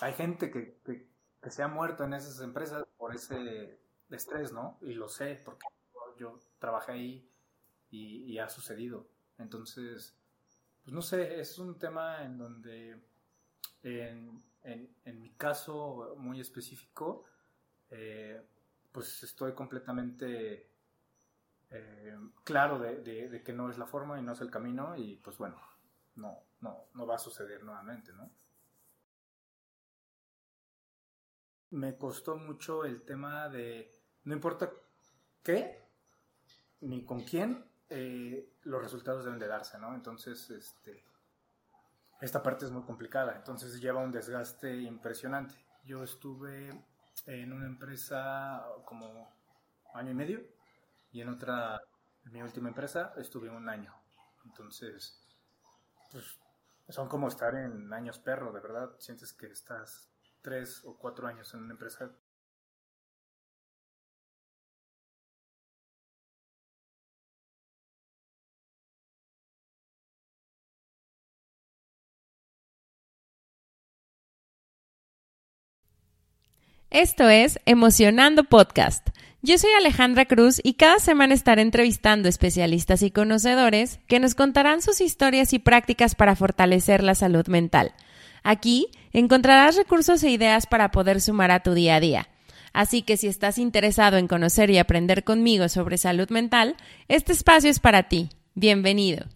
hay gente que, se ha muerto en esas empresas por ese estrés, ¿no? Y lo sé, porque yo trabajé ahí y, ha sucedido. Entonces, pues no sé, es un tema en donde, en, mi caso muy específico, eh, pues estoy completamente eh, claro de, que no es la forma y no es el camino y pues bueno, no, no, no va a suceder nuevamente, ¿no? Me costó mucho el tema de, no importa qué, ni con quién, eh, los resultados deben de darse, ¿no? Entonces, este, esta parte es muy complicada, entonces lleva un desgaste impresionante. Yo estuve en una empresa como año y medio y en otra, en mi última empresa, estuve un año. Entonces, pues son como estar en años perro, de verdad. Sientes que estás tres o cuatro años en una empresa Esto es Emocionando Podcast. Yo soy Alejandra Cruz y cada semana estaré entrevistando especialistas y conocedores que nos contarán sus historias y prácticas para fortalecer la salud mental. Aquí encontrarás recursos e ideas para poder sumar a tu día a día. Así que si estás interesado en conocer y aprender conmigo sobre salud mental, este espacio es para ti. Bienvenido.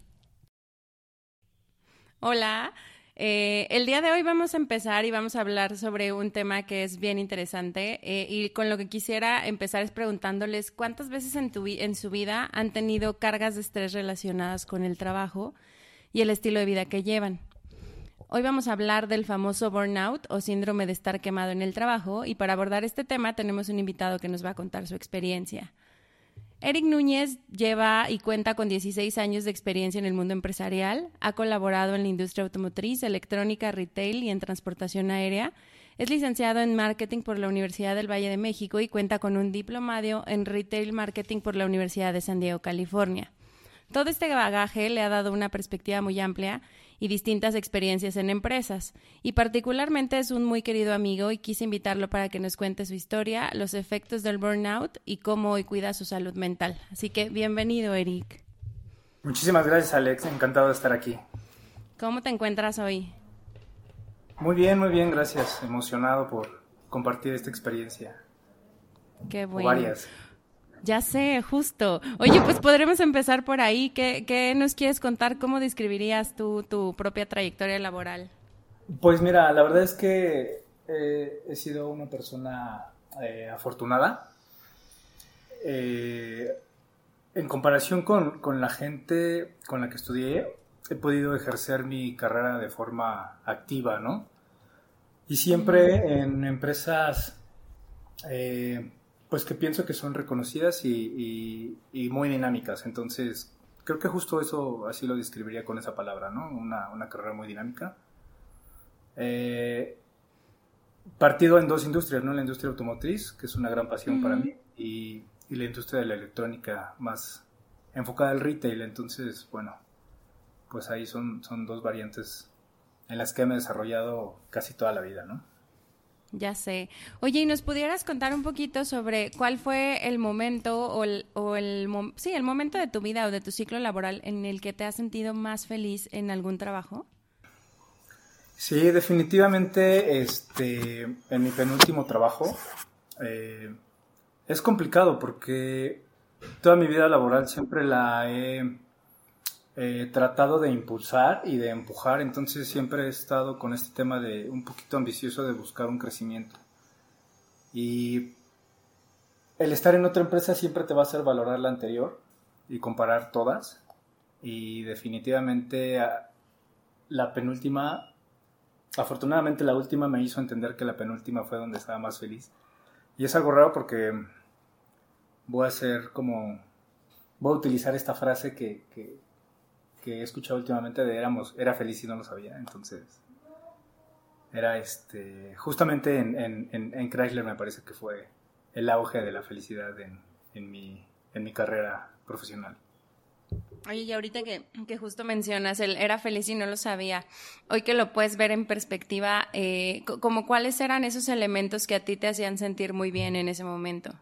Hola. Eh, el día de hoy vamos a empezar y vamos a hablar sobre un tema que es bien interesante eh, y con lo que quisiera empezar es preguntándoles cuántas veces en, tu, en su vida han tenido cargas de estrés relacionadas con el trabajo y el estilo de vida que llevan. Hoy vamos a hablar del famoso burnout o síndrome de estar quemado en el trabajo y para abordar este tema tenemos un invitado que nos va a contar su experiencia. Eric Núñez lleva y cuenta con 16 años de experiencia en el mundo empresarial, ha colaborado en la industria automotriz, electrónica, retail y en transportación aérea. Es licenciado en marketing por la Universidad del Valle de México y cuenta con un diplomado en retail marketing por la Universidad de San Diego, California. Todo este bagaje le ha dado una perspectiva muy amplia y distintas experiencias en empresas. Y particularmente es un muy querido amigo y quise invitarlo para que nos cuente su historia, los efectos del burnout y cómo hoy cuida su salud mental. Así que bienvenido, Eric. Muchísimas gracias, Alex. Encantado de estar aquí. ¿Cómo te encuentras hoy? Muy bien, muy bien, gracias. Emocionado por compartir esta experiencia. Qué bueno. varias. Ya sé, justo. Oye, pues podremos empezar por ahí. ¿Qué, nos quieres contar? ¿Cómo describirías tú tu propia trayectoria laboral? Pues mira, la verdad es que eh, he sido una persona eh, afortunada. Eh, en comparación con, con, la gente con la que estudié, he podido ejercer mi carrera de forma activa, ¿no? Y siempre en empresas pues que pienso que son reconocidas y, muy dinámicas. Entonces, creo que justo eso así lo describiría con esa palabra, ¿no? Una, carrera muy dinámica. Eh, partido en dos industrias, ¿no? La industria automotriz, que es una gran pasión para mí, y, la industria de la electrónica, más enfocada al retail. Entonces, bueno, pues ahí son, son dos variantes en las que me he desarrollado casi toda la vida, ¿no? Ya sé. Oye, ¿y nos pudieras contar un poquito sobre cuál fue el momento o el, o sí, el momento de tu vida o de tu ciclo laboral en el que te has sentido más feliz en algún trabajo? Sí, definitivamente, este, en mi penúltimo trabajo eh, es complicado porque toda mi vida laboral siempre la he eh, tratado de impulsar y de empujar, entonces siempre he estado con este tema de un poquito ambicioso de buscar un crecimiento. Y el estar en otra empresa siempre te va a hacer valorar la anterior y comparar todas. Y definitivamente la penúltima, afortunadamente la última me hizo entender que la penúltima fue donde estaba más feliz. Y es algo raro porque voy a hacer como, voy a utilizar esta frase que he escuchado últimamente de éramos, era feliz y no lo sabía. Entonces, era este, justamente en, en, en, Chrysler me parece que fue el auge de la felicidad en, en, mi, en mi carrera profesional. Oye, y ahorita que, que, justo mencionas, él era feliz y no lo sabía, hoy que lo puedes ver en perspectiva, eh, como cuáles eran esos elementos que a ti te hacían sentir muy bien en ese momento.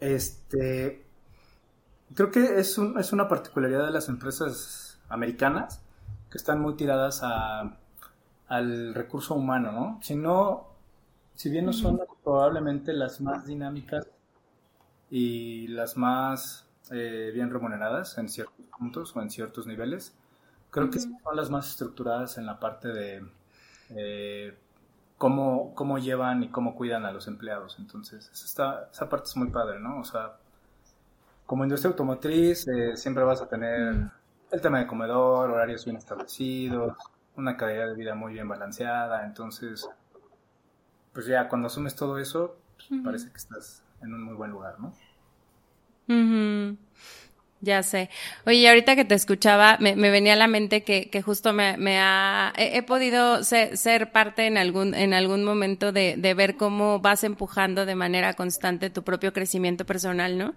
Este, creo que es, un, es una particularidad de las empresas americanas que están muy tiradas a, al recurso humano, ¿no? Si no, si bien no son probablemente las más dinámicas y las más eh, bien remuneradas en ciertos puntos o en ciertos niveles. Creo que son las más estructuradas en la parte de eh, cómo, cómo llevan y cómo cuidan a los empleados. Entonces, esa, esa parte es muy padre, ¿no? O sea, como industria automotriz, eh, siempre vas a tener el tema de comedor, horarios bien establecidos, una calidad de vida muy bien balanceada. Entonces, pues ya cuando asumes todo eso, pues, parece que estás en un muy buen lugar, ¿no? Ya sé. Oye, ahorita que te escuchaba, me, venía a la mente que, justo me, ha, he, podido ser, parte en algún, en algún momento de, ver cómo vas empujando de manera constante tu propio crecimiento personal, ¿no?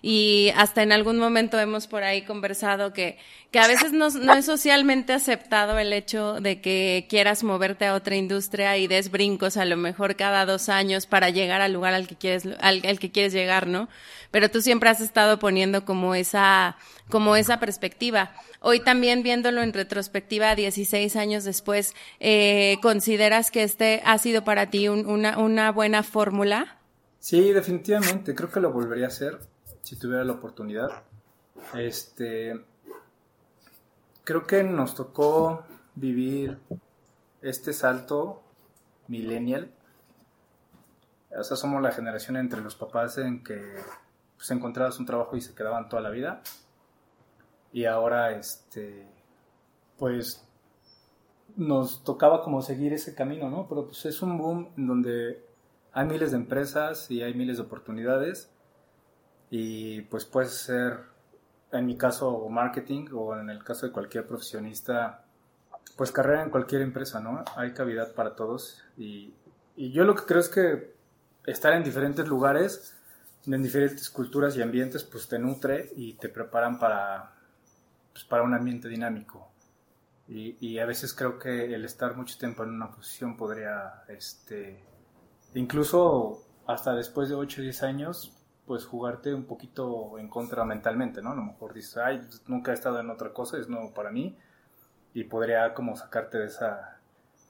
Y hasta en algún momento hemos por ahí conversado que, que a veces no, no, es socialmente aceptado el hecho de que quieras moverte a otra industria y des brincos a lo mejor cada dos años para llegar al lugar al que quieres, al, que quieres llegar, ¿no? Pero tú siempre has estado poniendo como esa, como esa perspectiva. Hoy también viéndolo en retrospectiva, 16 años después, eh, ¿consideras que este ha sido para ti una, buena fórmula? Sí, definitivamente. Creo que lo volvería a hacer si tuviera la oportunidad. Este, creo que nos tocó vivir este salto millennial. O sea, somos la generación entre los papás en que pues, encontrabas un trabajo y se quedaban toda la vida. Y ahora, este, pues, nos tocaba como seguir ese camino, ¿no? Pero pues es un boom en donde hay miles de empresas y hay miles de oportunidades y pues puede ser, en mi caso, marketing o en el caso de cualquier profesionista, pues carrera en cualquier empresa, ¿no? Hay cavidad para todos y yo lo que creo es que estar en diferentes lugares, en diferentes culturas y ambientes, pues te nutre y te preparan para, pues, para un ambiente dinámico. Y, y, a veces creo que el estar mucho tiempo en una posición podría, este, incluso hasta después de 8 o 10 años, pues jugarte un poquito en contra mentalmente, ¿no? A lo mejor dices, ay, pues, nunca he estado en otra cosa, es nuevo para mí, y podría como sacarte de esa,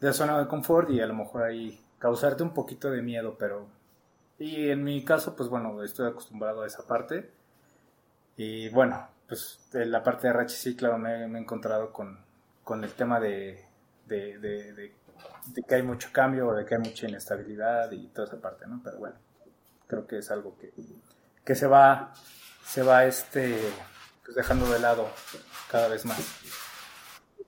de esa zona de confort y a lo mejor ahí causarte un poquito de miedo, pero... Y en mi caso, pues bueno, estoy acostumbrado a esa parte. Y bueno, pues la parte de RH sí, claro, me, he encontrado con, con el tema de, de, que hay mucho cambio, de que hay mucha inestabilidad y toda esa parte, ¿no? Pero bueno, creo que es algo que, que se va, se va este, pues dejando de lado cada vez más.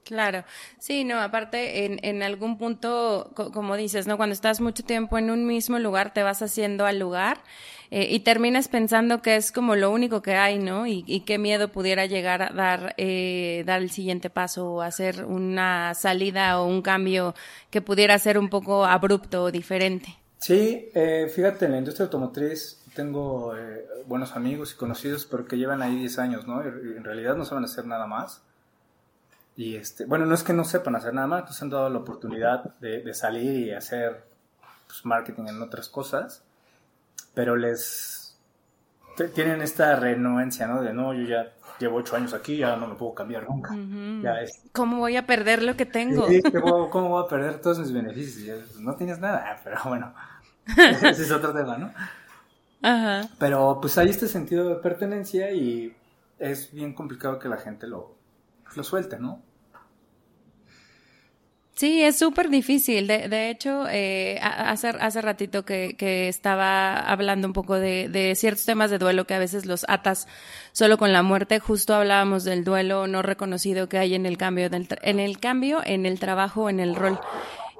Claro, sí, no, aparte en, en algún punto, como dices, ¿no? Cuando estás mucho tiempo en un mismo lugar, te vas haciendo al lugar eh, y terminas pensando que es como lo único que hay, ¿no? Y, y qué miedo pudiera llegar a dar, eh, dar el siguiente paso o hacer una salida o un cambio que pudiera ser un poco abrupto o diferente. Sí, eh, fíjate, en la industria automotriz tengo eh, buenos amigos y conocidos, pero que llevan ahí 10 años, ¿no? Y en realidad no saben hacer nada más. Y este, bueno, no es que no sepan hacer nada más, pues han dado la oportunidad de, salir y hacer pues, marketing en otras cosas, pero les tienen esta renuencia, ¿no? De no, yo ya llevo 8 años aquí, ya no me puedo cambiar nunca. ¿Cómo voy a perder lo que tengo? ¿Cómo voy a perder todos mis beneficios? No tienes nada, pero bueno, ese es otro tema, ¿no? Ajá. Pero pues hay este sentido de pertenencia y es bien complicado que la gente lo, lo suelte, ¿no? Sí, es súper difícil. De, de hecho, eh, hace, hace ratito que, que, estaba hablando un poco de, de, ciertos temas de duelo que a veces los atas solo con la muerte. Justo hablábamos del duelo no reconocido que hay en el cambio, del, en el cambio, en el trabajo, en el rol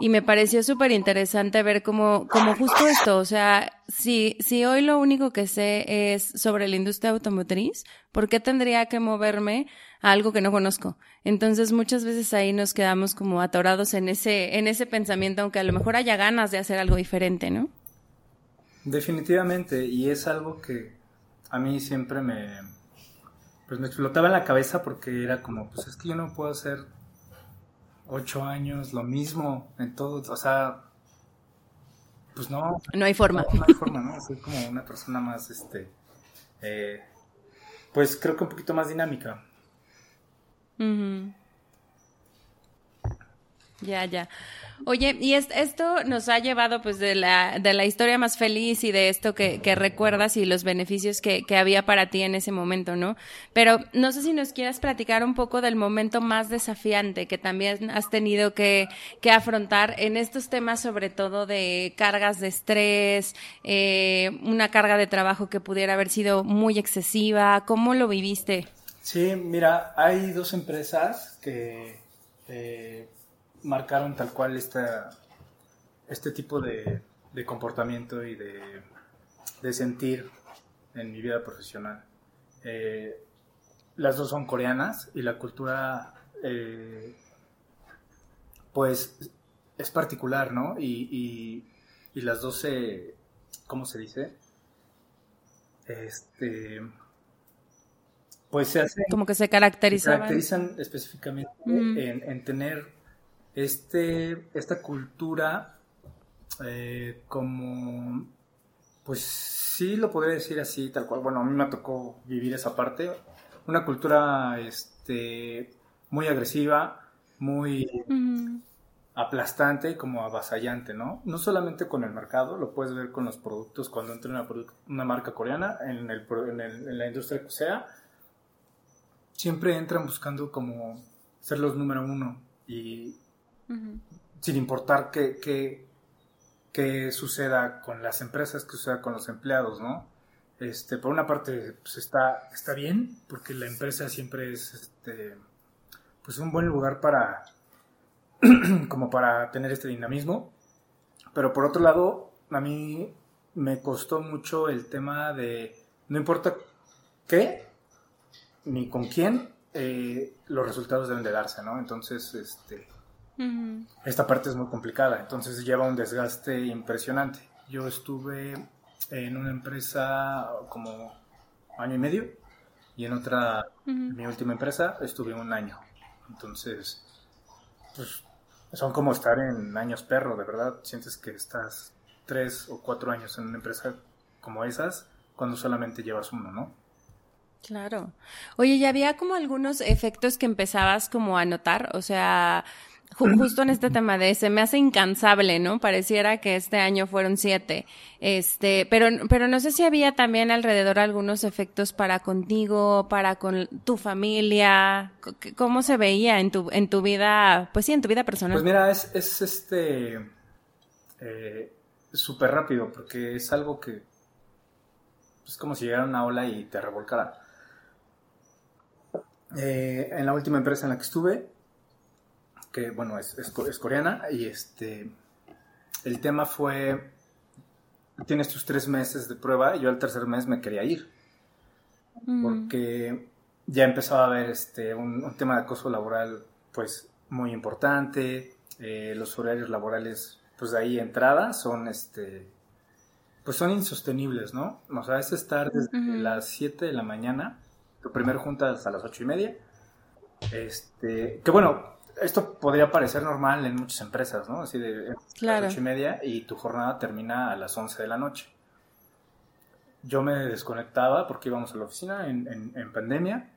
y me pareció súper interesante ver cómo, cómo justo esto, o sea, si, si hoy lo único que sé es sobre la industria automotriz, ¿por qué tendría que moverme a algo que no conozco? Entonces muchas veces ahí nos quedamos como atorados en ese, en ese pensamiento, aunque a lo mejor haya ganas de hacer algo diferente, ¿no? Definitivamente, y es algo que a mí siempre me, pues me explotaba la cabeza porque era como, pues es que yo no puedo hacer ocho años lo mismo en todo, o sea, pues no. No hay forma. No, hay forma, ¿no? Soy como una persona más, este, eh, pues creo que un poquito más dinámica. Ya, ya. Oye, y esto nos ha llevado pues de la, de la historia más feliz y de esto que, que recuerdas y los beneficios que, que, había para ti en ese momento, ¿no? Pero no sé si nos quieras platicar un poco del momento más desafiante que también has tenido que, que afrontar en estos temas, sobre todo de cargas de estrés, eh, una carga de trabajo que pudiera haber sido muy excesiva. ¿Cómo lo viviste? Sí, mira, hay dos empresas que... Eh, marcaron tal cual esta, este tipo de, comportamiento y de, sentir en mi vida profesional. Eh, las dos son coreanas y la cultura, eh, pues, es particular, ¿no? Y, las dos se, ¿cómo se dice? Este, pues se hacen... Como que se caracterizan. Se caracterizan específicamente en, en tener este, esta cultura eh, como, pues sí lo podría decir así, tal cual. Bueno, a mí me tocó vivir esa parte. Una cultura este, muy agresiva, muy aplastante y como avasallante, ¿no? No solamente con el mercado, lo puedes ver con los productos. Cuando entra una, una marca coreana en, el, en, el, en la industria que sea, siempre entran buscando como ser los número uno y sin importar qué, qué, suceda con las empresas, qué suceda con los empleados, ¿no? Este, por una parte, pues está, está bien, porque la empresa siempre es este, pues un buen lugar para, como para tener este dinamismo. Pero por otro lado, a mí me costó mucho el tema de, no importa qué, ni con quién, eh, los resultados deben de darse, ¿no? Entonces, este, esta parte es muy complicada, entonces lleva un desgaste impresionante. Yo estuve en una empresa como año y medio y en otra, mi última empresa, estuve un año. Entonces, pues son como estar en años perro, de verdad. Sientes que estás tres o cuatro años en una empresa como esas cuando solamente llevas uno, ¿no? Claro. Oye, ¿ya había como algunos efectos que empezabas como a notar? O sea, justo en este tema de se me hace incansable, ¿no? Pareciera que este año fueron siete. Este, pero, pero no sé si había también alrededor algunos efectos para contigo, para con tu familia. ¿Cómo se veía en tu, en tu vida, pues sí, en tu vida personal? Pues mira, es, es este eh, súper rápido, porque es algo que es como si llegara una ola y te revolcara. Eh, en la última empresa en la que estuve, que bueno, es, es, coreana, y este, el tema fue, tienes tus tres meses de prueba, y yo al tercer mes me quería ir, mm. porque ya empezaba a haber este, un, tema de acoso laboral, pues, muy importante, eh, los horarios laborales, pues, de ahí entrada son, este, pues, son insostenibles, ¿no? O sea, es estar desde las 7 de la mañana, tu primer junta hasta las ocho y media, este, que bueno, esto podría parecer normal en muchas empresas, ¿no? Así de las ocho y media y tu jornada termina a las 11 de la noche. Yo me desconectaba porque íbamos a la oficina en, en, pandemia.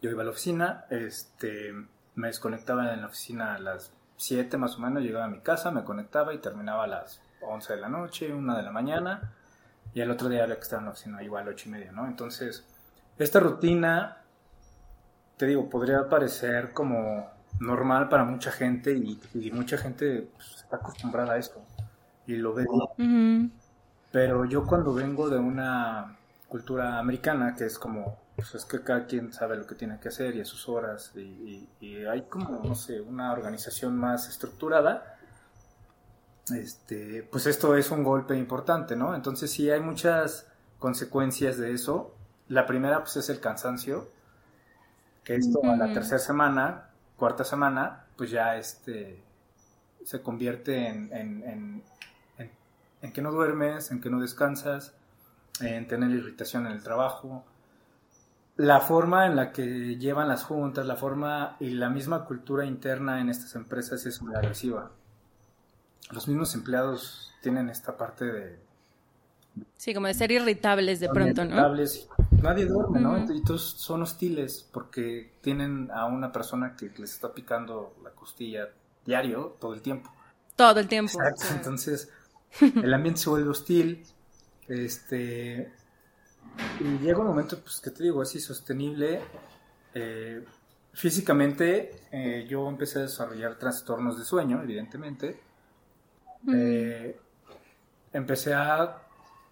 Yo iba a la oficina, este, me desconectaba en la oficina a las 7 más o menos, llegaba a mi casa, me conectaba y terminaba a las 11 de la noche, 1 de la mañana. Y el otro día había que estar en la oficina igual a 8 y media, ¿no? Entonces, esta rutina, te digo, podría parecer como normal para mucha gente y, mucha gente pues, está acostumbrada a esto y lo ve. Pero yo cuando vengo de una cultura americana, que es como, pues es que cada quien sabe lo que tiene que hacer y a sus horas, y, hay como, no sé, una organización más estructurada, este, pues esto es un golpe importante, ¿no? Entonces sí hay muchas consecuencias de eso. La primera pues es el cansancio, que esto a la tercera semana cuarta semana, pues ya este se convierte en, en, en, que no duermes, en que no descansas, en tener irritación en el trabajo. la forma en la que llevan las juntas, la forma y la misma cultura interna en estas empresas es muy agresiva. Los mismos empleados tienen esta parte de... Sí, como de ser irritables de pronto, irritables. Nadie duerme, ¿no? Y todos son hostiles porque tienen a una persona que les está picando la costilla diario, todo el tiempo. Todo el tiempo. Exacto. Entonces, el ambiente se vuelve hostil. Este, y llega un momento, pues, que te digo, es insostenible. Eh, físicamente, eh, yo empecé a desarrollar trastornos de sueño, evidentemente. Eh, empecé a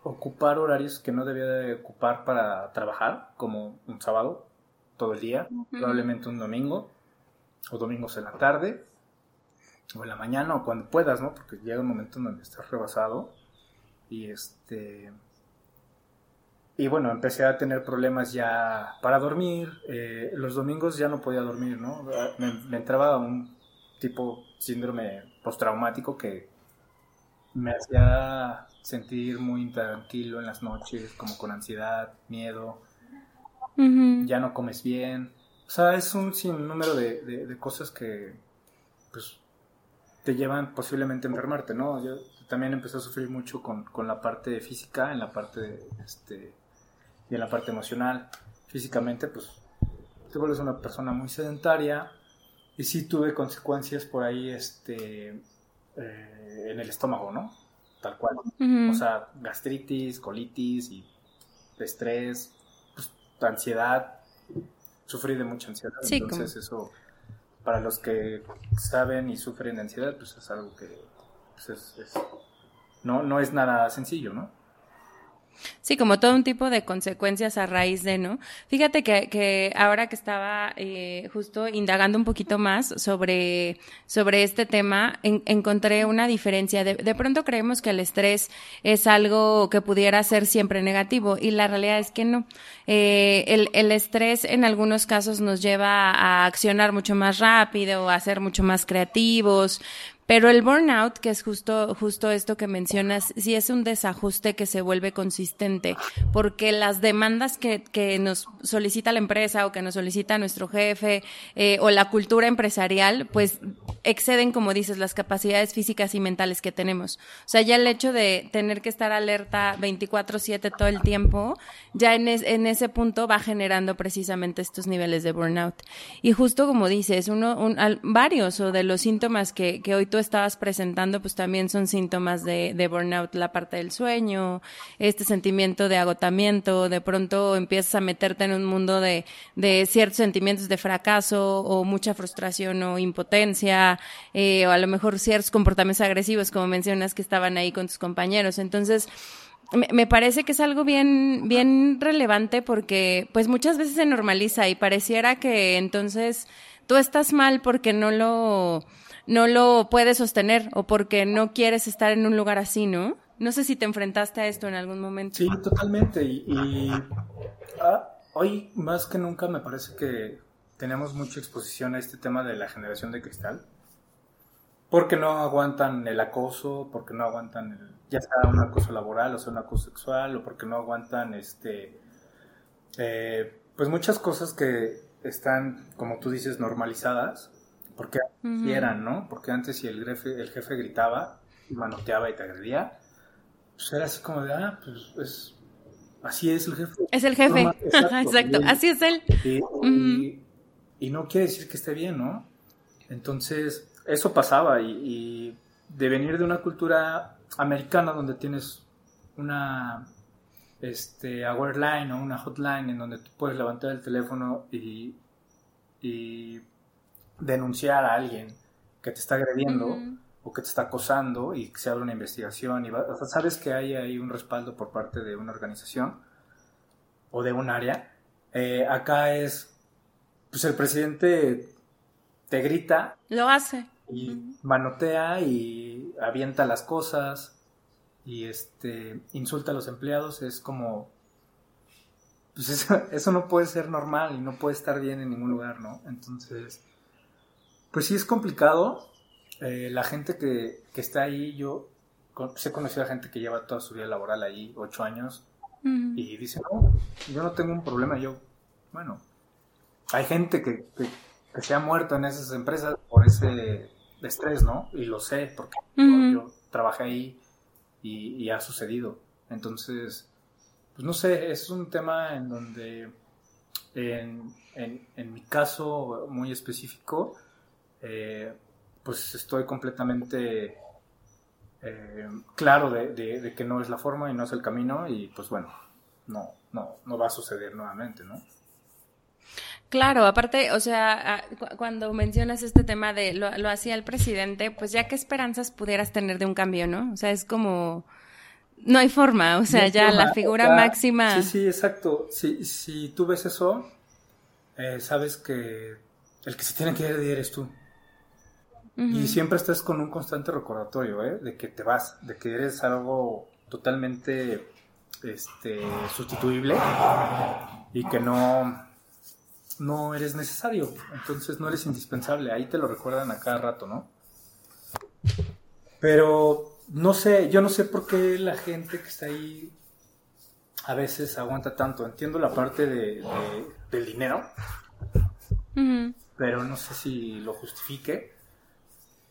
ocupar horarios que no debía de ocupar para trabajar, como un sábado, todo el día, probablemente un domingo, o domingos en la tarde, o en la mañana, o cuando puedas, ¿no? Porque llega un momento en donde estás rebasado. Y este y bueno, empecé a tener problemas ya para dormir. Eh, los domingos ya no podía dormir, ¿no? Me, entraba un tipo síndrome postraumático que me hacía sentir muy intranquilo en las noches, como con ansiedad, miedo. Ya no comes bien. O sea, es un sinnúmero de, de, cosas que pues te llevan posiblemente a enfermarte, ¿no? Yo también empecé a sufrir mucho con, con la parte física, en la parte de, este, y en la parte emocional. Físicamente, pues te vuelves una persona muy sedentaria y sí tuve consecuencias por ahí este, eh, en el estómago, ¿no? Tal cual. O sea, gastritis, colitis y estrés, pues, ansiedad. Sufrí de mucha ansiedad. entonces eso, para los que saben y sufren de ansiedad, pues es algo que pues, no, no es nada sencillo, ¿no? Sí, como todo un tipo de consecuencias a raíz de, ¿no? Fíjate que, que ahora que estaba eh, justo indagando un poquito más sobre, sobre este tema, encontré una diferencia. De, de, pronto creemos que el estrés es algo que pudiera ser siempre negativo y la realidad es que no. Eh, el, el estrés en algunos casos nos lleva a accionar mucho más rápido, a ser mucho más creativos, pero el burnout, que es justo, justo esto que mencionas, sí es un desajuste que se vuelve consistente, porque las demandas que, que nos solicita la empresa o que nos solicita nuestro jefe eh, o la cultura empresarial, pues exceden, como dices, las capacidades físicas y mentales que tenemos. O sea, ya el hecho de tener que estar alerta 24/7 todo el tiempo, ya en, en ese punto va generando precisamente estos niveles de burnout. Y justo como dices, uno, un, varios o de los síntomas que, que hoy tú estabas presentando, pues también son síntomas de, de, burnout, la parte del sueño, este sentimiento de agotamiento, de pronto empiezas a meterte en un mundo de, de ciertos sentimientos de fracaso o mucha frustración o impotencia, eh, o a lo mejor ciertos comportamientos agresivos, como mencionas que estaban ahí con tus compañeros. Entonces, me, parece que es algo bien, bien relevante porque, pues muchas veces se normaliza y pareciera que entonces tú estás mal porque no lo, no lo puedes sostener o porque no quieres estar en un lugar así, ¿no? No sé si te enfrentaste a esto en algún momento. Sí, totalmente. Y, ah, hoy más que nunca me parece que tenemos mucha exposición a este tema de la generación de cristal. Porque no aguantan el acoso, porque no aguantan el, ya sea un acoso laboral o sea un acoso sexual, o porque no aguantan este eh, pues muchas cosas que están, como tú dices, normalizadas porque eran, ¿no? Porque antes si el jefe, el jefe gritaba manoteaba y te agredía, pues era así como de, ah, pues es, así es el jefe. Es el jefe, exacto, así es él. Y, no quiere decir que esté bien, ¿no? Entonces, eso pasaba y, de venir de una cultura americana donde tienes una este, line o una hotline en donde tú puedes levantar el teléfono y, y denunciar a alguien que te está agrediendo o que te está acosando y que se abre una investigación y sabes que hay ahí un respaldo por parte de una organización o de un área. Eh, acá es, pues el presidente te grita. Lo hace. Y manotea y avienta las cosas y este insulta a los empleados. Es como, pues eso, eso no puede ser normal y no puede estar bien en ningún lugar, ¿no? Entonces pues sí es complicado. Eh, la gente que, que, está ahí, yo he conocido a gente que lleva toda su vida laboral ahí, ocho años, y dice, no, yo no tengo un problema, yo bueno, hay gente que, se ha muerto en esas empresas por ese estrés, ¿no? Y lo sé porque yo, trabajé ahí y, ha sucedido. Entonces, pues no sé, es un tema en donde, en, en, mi caso muy específico, eh, pues estoy completamente eh, claro de, que no es la forma y no es el camino y pues bueno, no, no, no va a suceder nuevamente, ¿no? Claro, aparte, o sea, cuando mencionas este tema de lo, lo hacía el presidente, pues ya qué esperanzas pudieras tener de un cambio, ¿no? O sea, es como, no hay forma, o sea, ya la figura máxima. Sí, sí, exacto. Si, si tú ves eso, eh, sabes que el que se tiene que ir eres tú. Y siempre estás con un constante recordatorio, ¿eh? De que te vas, de que eres algo totalmente este, sustituible y que no, no eres necesario. Entonces no eres indispensable. Ahí te lo recuerdan a cada rato, ¿no? Pero no sé, yo no sé por qué la gente que está ahí a veces aguanta tanto. Entiendo la parte de, del dinero, pero no sé si lo justifique.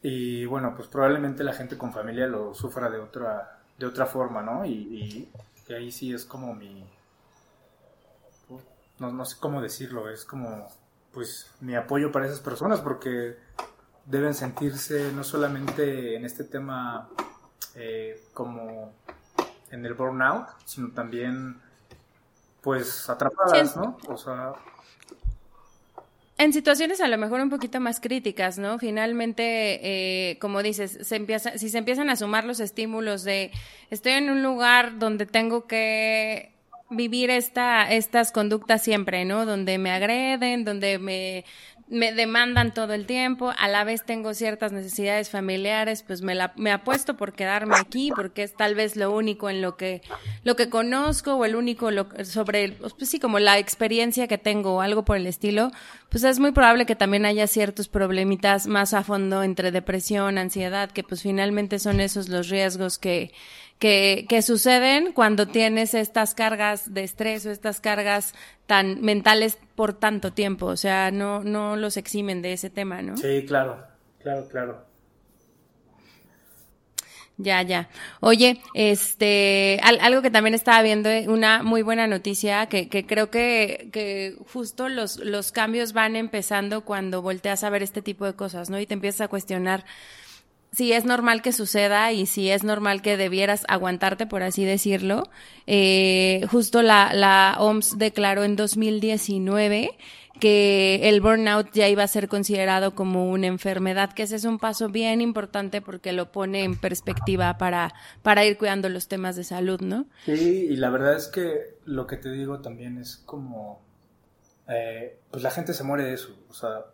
Y bueno, pues probablemente la gente con familia lo sufra de otra, de otra forma, ¿no? Y, ahí sí es como mi... No, no sé cómo decirlo, es como pues mi apoyo para esas personas porque deben sentirse no solamente en este tema eh, como en el burnout, sino también pues atrapadas, ¿no? O sea, en situaciones a lo mejor un poquito más críticas, ¿no? Finalmente, eh, como dices, se empieza, si se empiezan a sumar los estímulos de estoy en un lugar donde tengo que vivir esta, estas conductas siempre, ¿no? Donde me agreden, donde me me demandan todo el tiempo, a la vez tengo ciertas necesidades familiares, pues me, la, me apuesto por quedarme aquí, porque es tal vez lo único en lo que, lo que conozco o el único lo, sobre, pues sí, como la experiencia que tengo o algo por el estilo, pues es muy probable que también haya ciertos problemitas más a fondo entre depresión, ansiedad, que pues finalmente son esos los riesgos que, que, que suceden cuando tienes estas cargas de estrés o estas cargas tan mentales por tanto tiempo. O sea, no, no los eximen de ese tema, ¿no? Sí, claro, claro, claro. Ya, ya. Oye, este, algo que también estaba viendo, eh, una muy buena noticia, que, que creo que, que justo los, los cambios van empezando cuando volteas a ver este tipo de cosas, ¿no? Y te empiezas a cuestionar si es normal que suceda y si es normal que debieras aguantarte, por así decirlo. Eh, justo la, la OMS declaró en 2019 que el burnout ya iba a ser considerado como una enfermedad, que ese es un paso bien importante porque lo pone en perspectiva para, para ir cuidando los temas de salud, ¿no? Sí, y la verdad es que lo que te digo también es como, eh, pues la gente se muere de eso, o sea,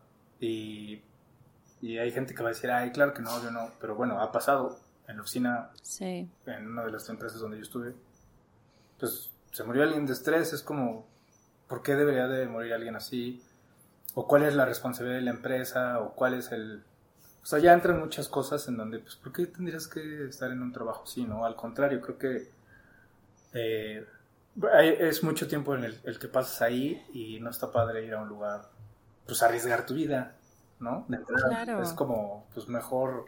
y y hay gente que va a decir, ay, claro que no, yo no. Pero bueno, ha pasado en la oficina, en una de las empresas donde yo estuve. Pues se murió alguien de estrés, es como, ¿por qué debería de morir alguien así? ¿O cuál es la responsabilidad de la empresa? ¿O cuál es el...? O sea, ya entran muchas cosas en donde, pues, ¿por qué tendrías que estar en un trabajo así, no? Al contrario, creo que eh, es mucho tiempo en el, el, que pasas ahí y no está padre ir a un lugar, pues, arriesgar tu vida. ¿No? Es como, pues mejor,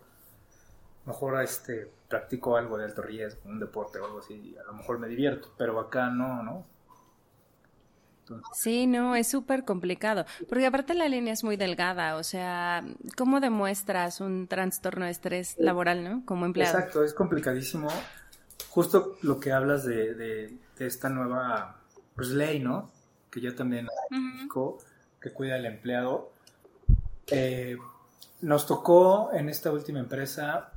mejor este, practico algo de alto riesgo, un deporte o algo así, a lo mejor me divierto, pero acá no, ¿no? Sí, no, es súper complicado, porque aparte la línea es muy delgada, o sea, ¿cómo demuestras un trastorno de estrés laboral, ¿no? Como empleado. Exacto, es complicadísimo. Justo lo que hablas de, de, esta nueva pues, ley, ¿no? Que ya también que cuida al empleado eh, nos tocó en esta última empresa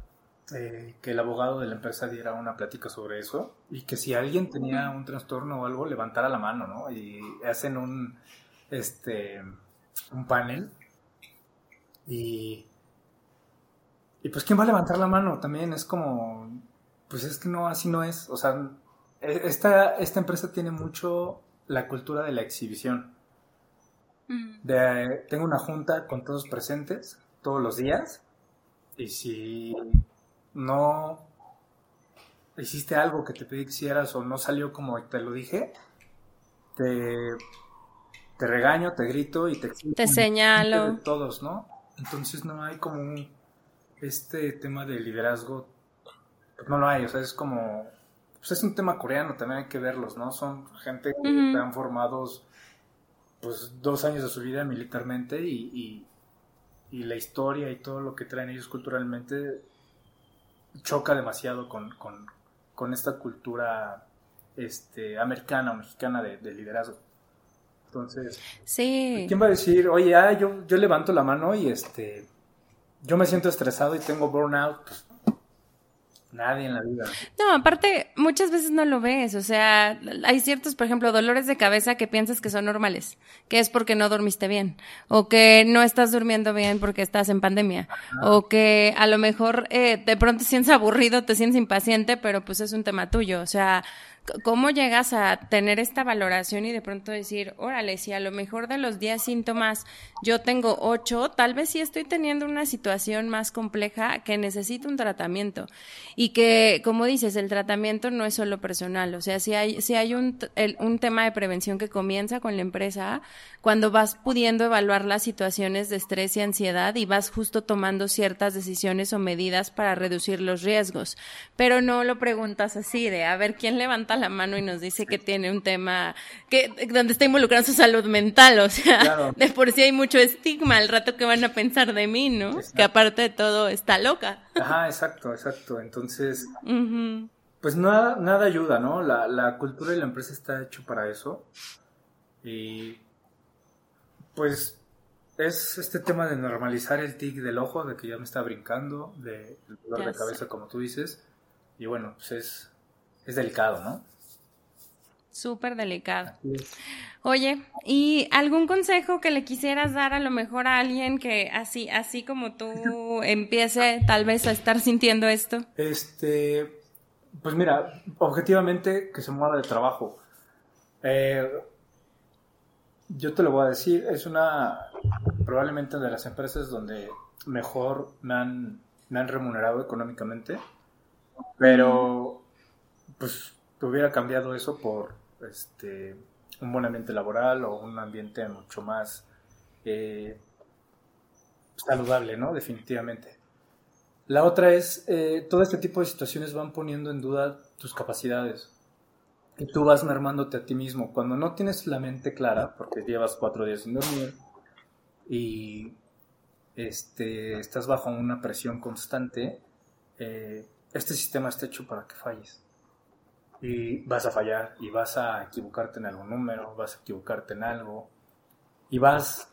eh, que el abogado de la empresa diera una plática sobre eso y que si alguien tenía un trastorno o algo, levantara la mano, ¿no? Y hacen un, este, un panel y, y pues ¿quién va a levantar la mano? También es como, pues es que no, así no es. O sea, e, esta, esta empresa tiene mucho la cultura de la exhibición tengo una junta con todos presentes todos los días y si no hiciste algo que te pedí que hicieras o no salió como te lo dije, te, te regaño, te grito y te, te señalo. De todos, ¿no? Entonces no hay como un, este tema de liderazgo, pues no lo hay, o sea, es como, pues es un tema coreano, también hay que verlos, ¿no? Son gente que están formados, pues, dos años de su vida militarmente y, y, la historia y todo lo que traen ellos culturalmente choca demasiado con, con, con esta cultura este, americana o mexicana de, de liderazgo. Entonces, sí. ¿quién va a decir, oye, ah, yo, yo levanto la mano y este, yo me siento estresado y tengo burnout? Pues, nadie en la vida. No, aparte, muchas veces no lo ves. O sea, hay ciertos, por ejemplo, dolores de cabeza que piensas que son normales, que es porque no dormiste bien, o que no estás durmiendo bien porque estás en pandemia, o que a lo mejor eh, de pronto te sientes aburrido, te sientes impaciente, pero pues es un tema tuyo. O sea, ¿Cómo llegas a tener esta valoración y de pronto decir, órale, si a lo mejor de los 10 síntomas yo tengo 8, tal vez sí estoy teniendo una situación más compleja que necesito un tratamiento? Y que, como dices, el tratamiento no es solo personal, o sea, si hay, si hay un, un tema de prevención que comienza con la empresa, cuando vas pudiendo evaluar las situaciones de estrés y ansiedad y vas justo tomando ciertas decisiones o medidas para reducir los riesgos, pero no lo preguntas así de, a ver, ¿quién levanta la mano y nos dice que tiene un tema que donde está involucrada su salud mental, o sea, de por sí hay mucho estigma al rato que van a pensar de mí, ¿no? Que aparte de todo está loca. Ajá, exacto, exacto. Entonces, pues nada, nada ayuda, ¿no? La, la cultura y la empresa está hecho para eso. Y pues es este tema de normalizar el tic del ojo, de que ya me está brincando, de dolor de cabeza, como tú dices. Y bueno, pues es es delicado, ¿no? Súper delicado. Oye, ¿y algún consejo que le quisieras dar a lo mejor a alguien que así, así como tú empiece tal vez a estar sintiendo esto? Este, pues mira, objetivamente que se mueva de trabajo. Eh, yo te lo voy a decir, es una probablemente de las empresas donde mejor me han, me han remunerado económicamente, pero pues hubiera cambiado eso por este un buen ambiente laboral o un ambiente mucho más eh, saludable, ¿no? Definitivamente. La otra es, eh, todo este tipo de situaciones van poniendo en duda tus capacidades. Y tú vas mermándote a ti mismo. Cuando no tienes la mente clara, porque llevas cuatro días sin dormir y este, estás bajo una presión constante, eh, este sistema está hecho para que falles y vas a fallar y vas a equivocarte en algún número, vas a equivocarte en algo y vas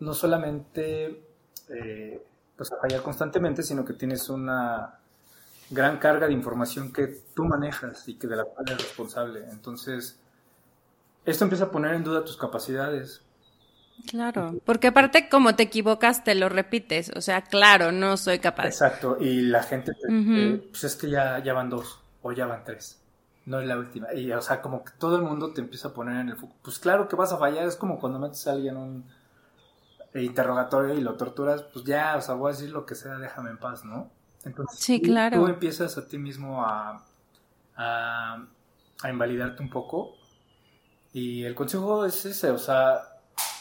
no solamente eh, pues a fallar constantemente, sino que tienes una gran carga de información que tú manejas y que de la cual eres responsable. Entonces, esto empieza a poner en duda tus capacidades. Claro, porque aparte como te equivocas te lo repites, o sea, claro, no soy capaz. Exacto, y la gente, te, pues es que ya, ya van dos o ya van tres no es la última. Y, o sea, como que todo el mundo te empieza a poner en el foco. Pues claro que vas a fallar, es como cuando metes a alguien en un interrogatorio y lo torturas, pues ya, o sea, voy a decir lo que sea, déjame en paz, ¿no? Entonces, sí, claro. tú empiezas a ti mismo a, a, a invalidarte un poco. Y el consejo es ese, o sea,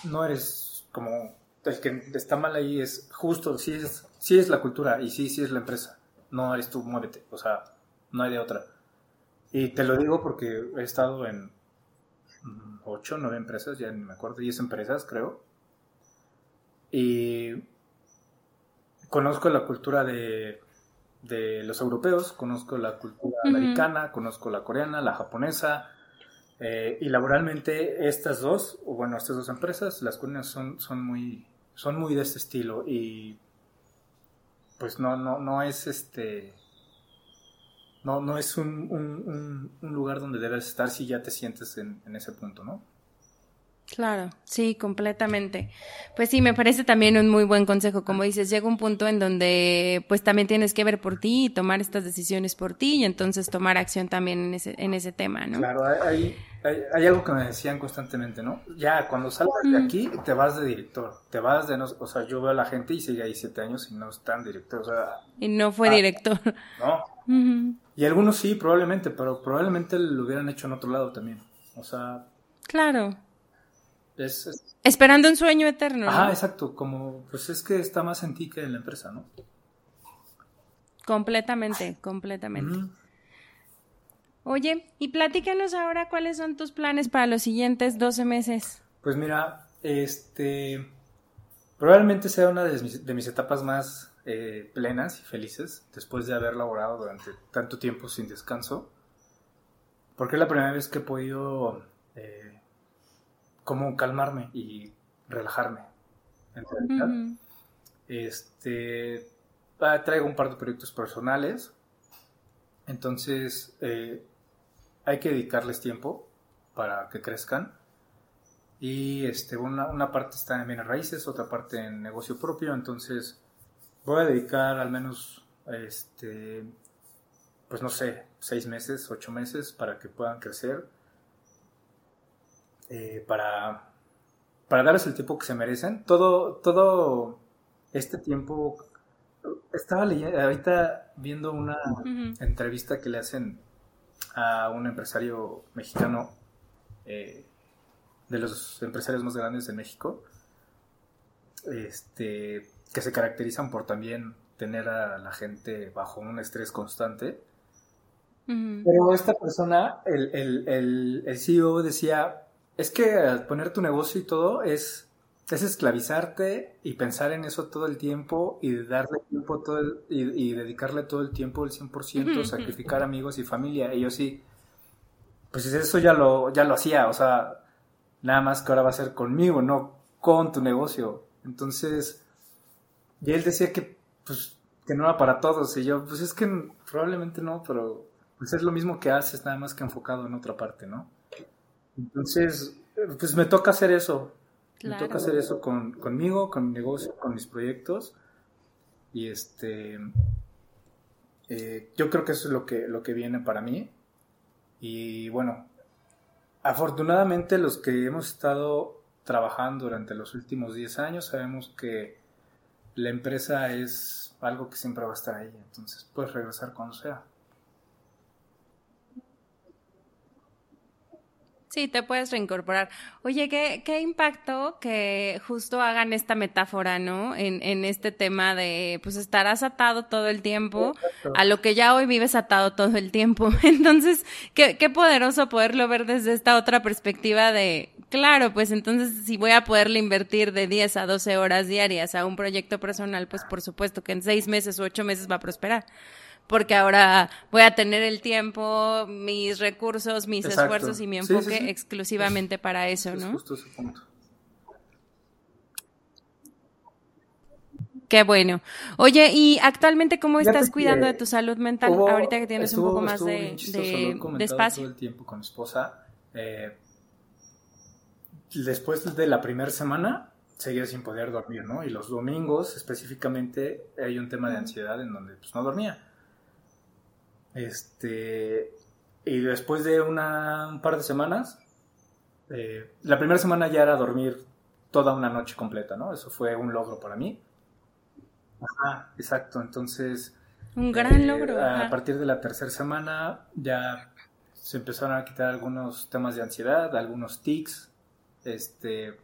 no eres como el que está mal ahí, es justo, sí es, sí es la cultura y sí, sí es la empresa. No eres tú, muévete, o sea, no hay de otra. Y te lo digo porque he estado en ocho, nueve empresas, ya ni me acuerdo, diez empresas creo. Y conozco la cultura de, de los europeos, conozco la cultura americana, conozco la coreana, la japonesa. Eh, y laboralmente estas dos, o bueno, estas dos empresas, las coreanas son, son, muy, son muy de este estilo. Y pues no, no, no es este no, no es un, lugar donde debes estar si ya te sientes en, ese punto, ¿no? Claro, sí, completamente. Pues sí, me parece también un muy buen consejo. Como dices, llega un punto en donde pues también tienes que ver por ti y tomar estas decisiones por ti y entonces tomar acción también en ese, en ese tema, ¿no? Claro, hay, hay, algo que me decían constantemente, ¿no? Ya, cuando salgas de aquí, te vas de director, te vas de, no, o sea, yo veo a la gente y sigue ahí siete años y no están director, o sea... Y no fue ah, director. No. Y algunos sí, probablemente, pero probablemente lo hubieran hecho en otro lado también. O sea. Claro. Esperando un sueño eterno. Ajá, exacto, como pues es que está más en ti que en la empresa, ¿no? Completamente, completamente. Oye, y platícanos ahora cuáles son tus planes para los siguientes 12 meses. Pues mira, este, probablemente sea una de mis, de mis etapas más eh, plenas y felices después de haber laborado durante tanto tiempo sin descanso, porque es la primera vez que he podido eh, como calmarme y relajarme. En realidad. Este, ah, traigo un par de proyectos personales, entonces eh, hay que dedicarles tiempo para que crezcan. Y este, una, una parte está en bienes raíces, otra parte en negocio propio, entonces voy a dedicar al menos, este, pues no sé, seis meses, ocho meses para que puedan crecer, eh, para, para darles el tiempo que se merecen. Todo, todo este tiempo, estaba leyendo, ahorita viendo una entrevista que le hacen a un empresario mexicano, eh, de los empresarios más grandes de México, este, que se caracterizan por también tener a la gente bajo un estrés constante. Pero esta persona, el, el, el, CEO decía, es que poner tu negocio y todo es, es esclavizarte y pensar en eso todo el tiempo y darle tiempo todo y, dedicarle todo el tiempo el 100%, sacrificar amigos y familia. Y yo sí, pues eso ya lo, ya lo hacía, o sea, nada más que ahora va a ser conmigo, no con tu negocio. Entonces, y él decía que, pues, que no era para todos. Y yo, pues es que probablemente no, pero pues es lo mismo que haces, nada más que enfocado en otra parte, ¿no? Entonces, pues me toca hacer eso. Me toca hacer eso con, conmigo, con mi negocio, con mis proyectos. Y este. Eh, yo creo que eso es lo que, lo que viene para mí. Y bueno, afortunadamente los que hemos estado trabajando durante los últimos 10 años sabemos que la empresa es algo que siempre va a estar ahí, entonces puedes regresar cuando sea. Sí, te puedes reincorporar. Oye, ¿qué, qué impacto que justo hagan esta metáfora, ¿no? En, en este tema de, pues estarás atado todo el tiempo a lo que ya hoy vives atado todo el tiempo. Entonces, qué, qué poderoso poderlo ver desde esta otra perspectiva de, claro, pues entonces si voy a poderle invertir de 10 a 12 horas diarias a un proyecto personal, pues por supuesto que en seis meses o ocho meses va a prosperar porque ahora voy a tener el tiempo, mis recursos, mis esfuerzos y mi enfoque exclusivamente para eso, ¿no? justo ese punto. Qué bueno. Oye, ¿y actualmente cómo estás cuidando de tu salud mental ahorita que tienes un poco más de, de, espacio? Todo el tiempo con mi esposa. Eh, después de la primera semana, seguía sin poder dormir, ¿no? Y los domingos específicamente hay un tema de ansiedad en donde pues no dormía. Este, y después de una, un par de semanas, eh, la primera semana ya era dormir toda una noche completa, ¿no? Eso fue un logro para mí. Ajá, exacto. Entonces. Un gran eh, logro. A partir de la tercera semana ya se empezaron a quitar algunos temas de ansiedad, algunos tics, este,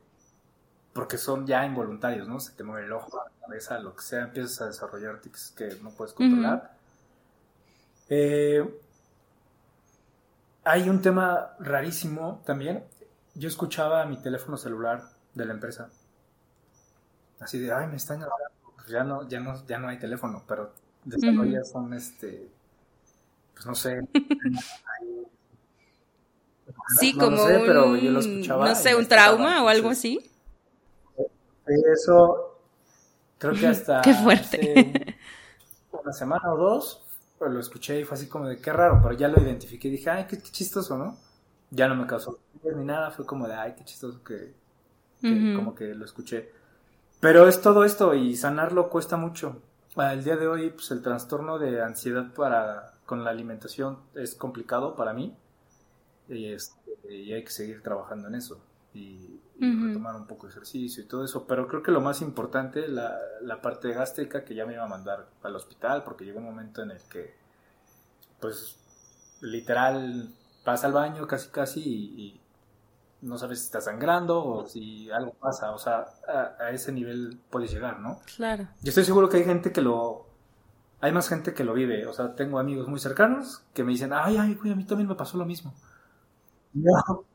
porque son ya involuntarios, ¿no? Se te mueve el ojo, la cabeza, lo que sea, empiezas a desarrollar tics que no puedes controlar. Eh, hay un tema rarísimo también. Yo escuchaba mi teléfono celular de la empresa. Así de, ay, me están grabando. Pues ya no, ya no, ya no hay teléfono, pero desarrollas son este, pues no sé. sí, como no sé, un, pero yo lo escuchaba no sé, un trauma o algo así. Eso, creo que hasta Qué fuerte. una semana o dos lo escuché y fue así como de qué raro, pero ya lo identifiqué y dije, ay, qué, chistoso, ¿no? Ya no me causó ni nada, fue como de, ay, qué chistoso que, como que lo escuché. Pero es todo esto y sanarlo cuesta mucho. El día de hoy, pues el trastorno de ansiedad para con la alimentación es complicado para mí y, este, y hay que seguir trabajando en eso y, tomar un poco de ejercicio y todo eso. Pero creo que lo más importante, la, la parte gástrica que ya me iba a mandar al hospital, porque llegó un momento en el que, pues, literal, pasa al baño casi casi y, no sabes si estás sangrando o si algo pasa, o sea, a, ese nivel puedes llegar, ¿no? Claro. Yo estoy seguro que hay gente que lo, hay más gente que lo vive, o sea, tengo amigos muy cercanos que me dicen, ay, ay, güey, a mí también me pasó lo mismo. No.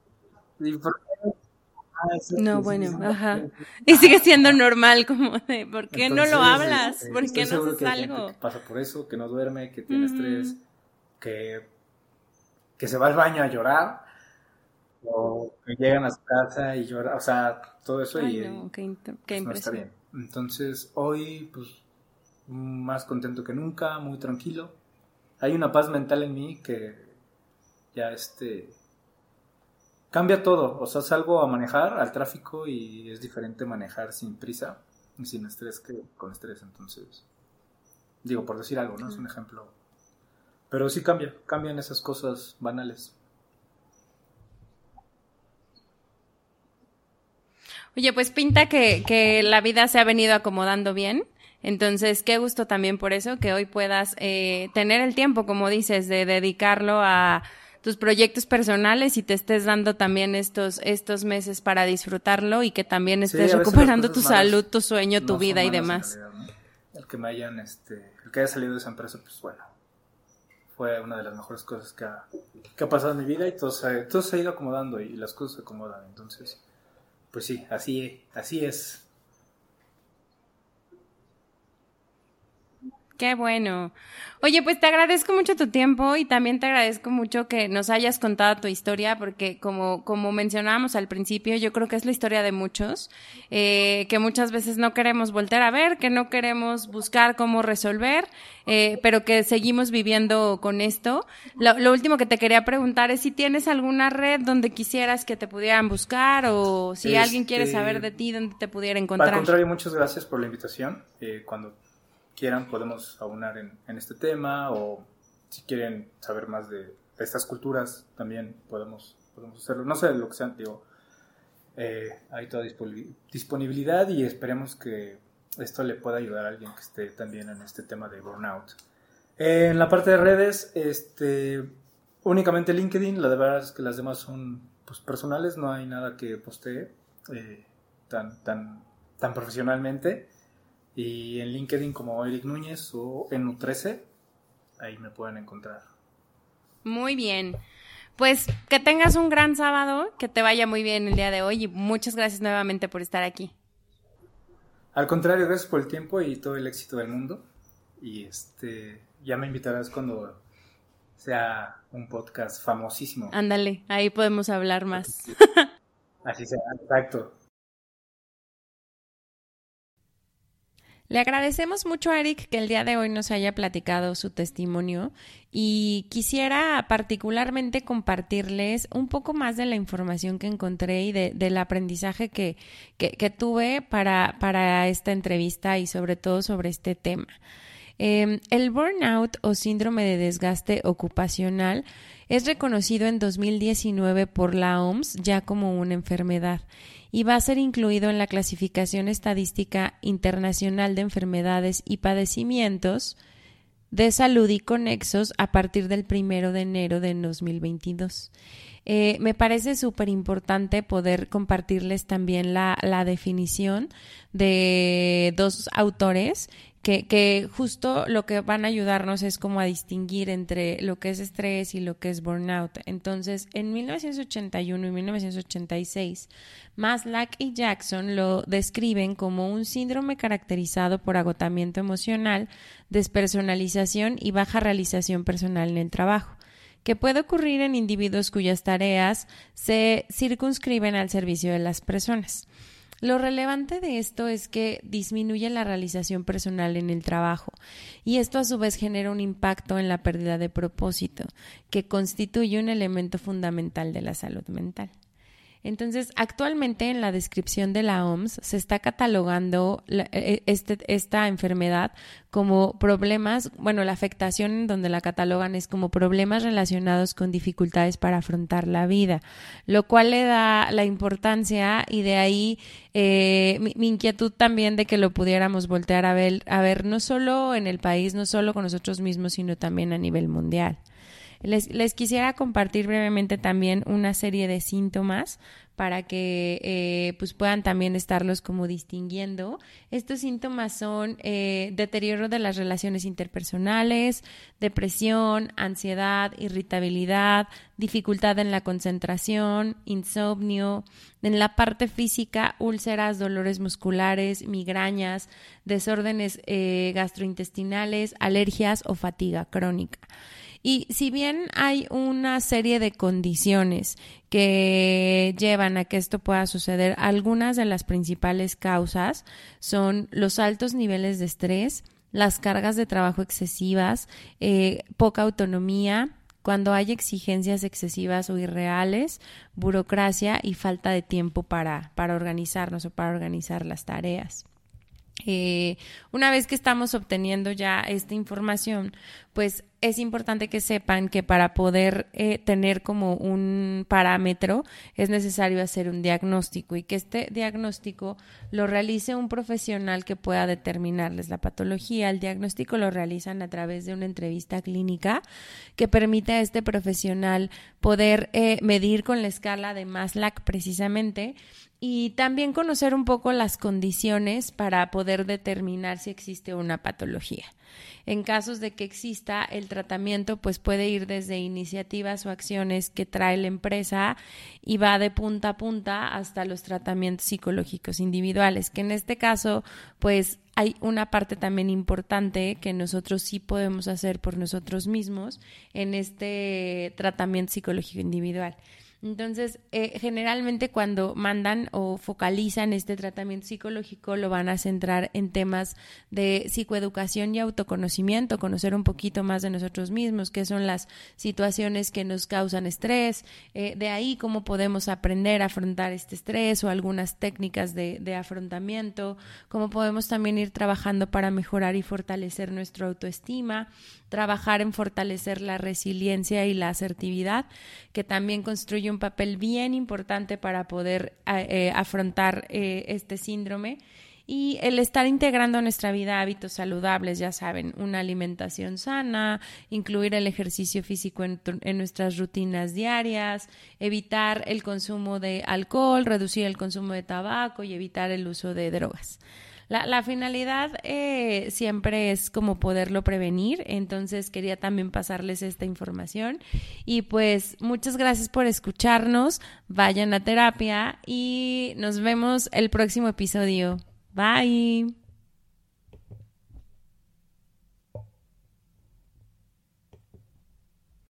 Ah, no, bueno, ajá. Y sigue siendo normal, como de, ¿por qué no lo hablas? Eh, ¿Por qué no haces algo? Que pasa por eso, que no duerme, que tiene estrés, que, que se va al baño a llorar, o que llegan a su casa y lloran, o sea, todo eso y, no, qué, pues, no está bien. Entonces, hoy, pues, más contento que nunca, muy tranquilo. Hay una paz mental en mí que ya este cambia todo. O sea, salgo a manejar al tráfico y es diferente manejar sin prisa y sin estrés que con estrés. Entonces, digo, por decir algo, ¿no? Es un ejemplo. Pero sí cambia, cambian esas cosas banales. Oye, pues pinta que, que la vida se ha venido acomodando bien. Entonces, qué gusto también por eso que hoy puedas eh, tener el tiempo, como dices, de dedicarlo a tus proyectos personales y te estés dando también estos, estos meses para disfrutarlo y que también estés recuperando tu salud, tu sueño, tu vida y demás. El que me hayan, este, el que haya salido de esa empresa, pues bueno, fue una de las mejores cosas que ha, que ha pasado en mi vida y todo se, todo se ha ido acomodando y las cosas se acomodan. Entonces, pues sí, así, así es. Qué bueno. Oye, pues te agradezco mucho tu tiempo y también te agradezco mucho que nos hayas contado tu historia, porque como, como mencionábamos al principio, yo creo que es la historia de muchos, eh, que muchas veces no queremos volver a ver, que no queremos buscar cómo resolver, eh, pero que seguimos viviendo con esto. Lo, lo, último que te quería preguntar es si tienes alguna red donde quisieras que te pudieran buscar o si alguien quiere saber de ti, donde te pudiera encontrar. Al contrario, muchas gracias por la invitación. Eh, cuando quieran podemos aunar en, en, este tema o si quieren saber más de, estas culturas también podemos, podemos hacerlo. No sé lo que sean, digo, eh, hay toda disponibilidad y esperemos que esto le pueda ayudar a alguien que esté también en este tema de burnout. Eh, en la parte de redes, este, únicamente LinkedIn, la de verdad es que las demás son pues, personales, no hay nada que postee eh, tan, tan, tan profesionalmente. Y en LinkedIn como Eric Núñez o en U13, ahí me pueden encontrar. Muy bien. Pues que tengas un gran sábado, que te vaya muy bien el día de hoy y muchas gracias nuevamente por estar aquí. Al contrario, gracias por el tiempo y todo el éxito del mundo. Y este, ya me invitarás cuando sea un podcast famosísimo. Ándale, ahí podemos hablar más. Así sea, exacto. Le agradecemos mucho a Eric que el día de hoy nos haya platicado su testimonio y quisiera particularmente compartirles un poco más de la información que encontré y del aprendizaje que, que, tuve para, para esta entrevista y sobre todo sobre este tema. Em, el burnout o síndrome de desgaste ocupacional es reconocido en 2019 por la OMS ya como una enfermedad y va a ser incluido en la clasificación estadística internacional de enfermedades y padecimientos de salud y conexos a partir del primero de enero de 2022. Eh, me parece súper importante poder compartirles también la, la definición de dos autores que, justo lo que van a ayudarnos es como a distinguir entre lo que es estrés y lo que es burnout. Entonces, en 1981 y 1986, Maslach y Jackson lo describen como un síndrome caracterizado por agotamiento emocional, despersonalización y baja realización personal en el trabajo que puede ocurrir en individuos cuyas tareas se circunscriben al servicio de las personas. Lo relevante de esto es que disminuye la realización personal en el trabajo y esto a su vez genera un impacto en la pérdida de propósito, que constituye un elemento fundamental de la salud mental. Entonces, actualmente en la descripción de la OMS se está catalogando e, este, esta enfermedad como problemas, bueno, la afectación en donde la catalogan es como problemas relacionados con dificultades para afrontar la vida, lo cual le da la importancia y de ahí eh, mi, mi, inquietud también de que lo pudiéramos voltear a ver, a ver no solo en el país, no solo con nosotros mismos, sino también a nivel mundial. Les, les, quisiera compartir brevemente también una serie de síntomas para que eh, pues puedan también estarlos como distinguiendo. Estos síntomas son eh, deterioro de las relaciones interpersonales, depresión, ansiedad, irritabilidad, dificultad en la concentración, insomnio, en la parte física, úlceras, dolores musculares, migrañas, desórdenes eh, gastrointestinales, alergias o fatiga crónica. Y si bien hay una serie de condiciones que llevan a que esto pueda suceder, algunas de las principales causas son los altos niveles de estrés, las cargas de trabajo excesivas, eh, poca autonomía, cuando hay exigencias excesivas o irreales, burocracia y falta de tiempo para, para organizarnos o para organizar las tareas. Eh, una vez que estamos obteniendo ya esta información, pues es importante que sepan que para poder eh, tener como un parámetro es necesario hacer un diagnóstico y que este diagnóstico lo realice un profesional que pueda determinarles la patología. El diagnóstico lo realizan a través de una entrevista clínica que permite a este profesional poder eh, medir con la escala de Maslach precisamente y también conocer un poco las condiciones para poder determinar si existe una patología. En casos de que exista el tratamiento, pues puede ir desde iniciativas o acciones que trae la empresa y va de punta a punta hasta los tratamientos psicológicos individuales, que en este caso, pues hay una parte también importante que nosotros sí podemos hacer por nosotros mismos en este tratamiento psicológico individual. Entonces, eh, generalmente cuando mandan o focalizan este tratamiento psicológico, lo van a centrar en temas de psicoeducación y autoconocimiento, conocer un poquito más de nosotros mismos, qué son las situaciones que nos causan estrés, eh, de ahí cómo podemos aprender a afrontar este estrés o algunas técnicas de, de afrontamiento, cómo podemos también ir trabajando para mejorar y fortalecer nuestra autoestima, trabajar en fortalecer la resiliencia y la asertividad, que también construye un papel bien importante para poder eh, afrontar eh, este síndrome. Y el estar integrando nuestra vida hábitos saludables, ya saben, una alimentación sana, incluir el ejercicio físico en nuestras rutinas diarias, evitar el consumo de alcohol, reducir el consumo de tabaco y evitar el uso de drogas. La, finalidad eh, siempre es como poderlo prevenir, entonces quería también pasarles esta información y pues muchas gracias por escucharnos, vayan a terapia y nos vemos el próximo episodio. Bye.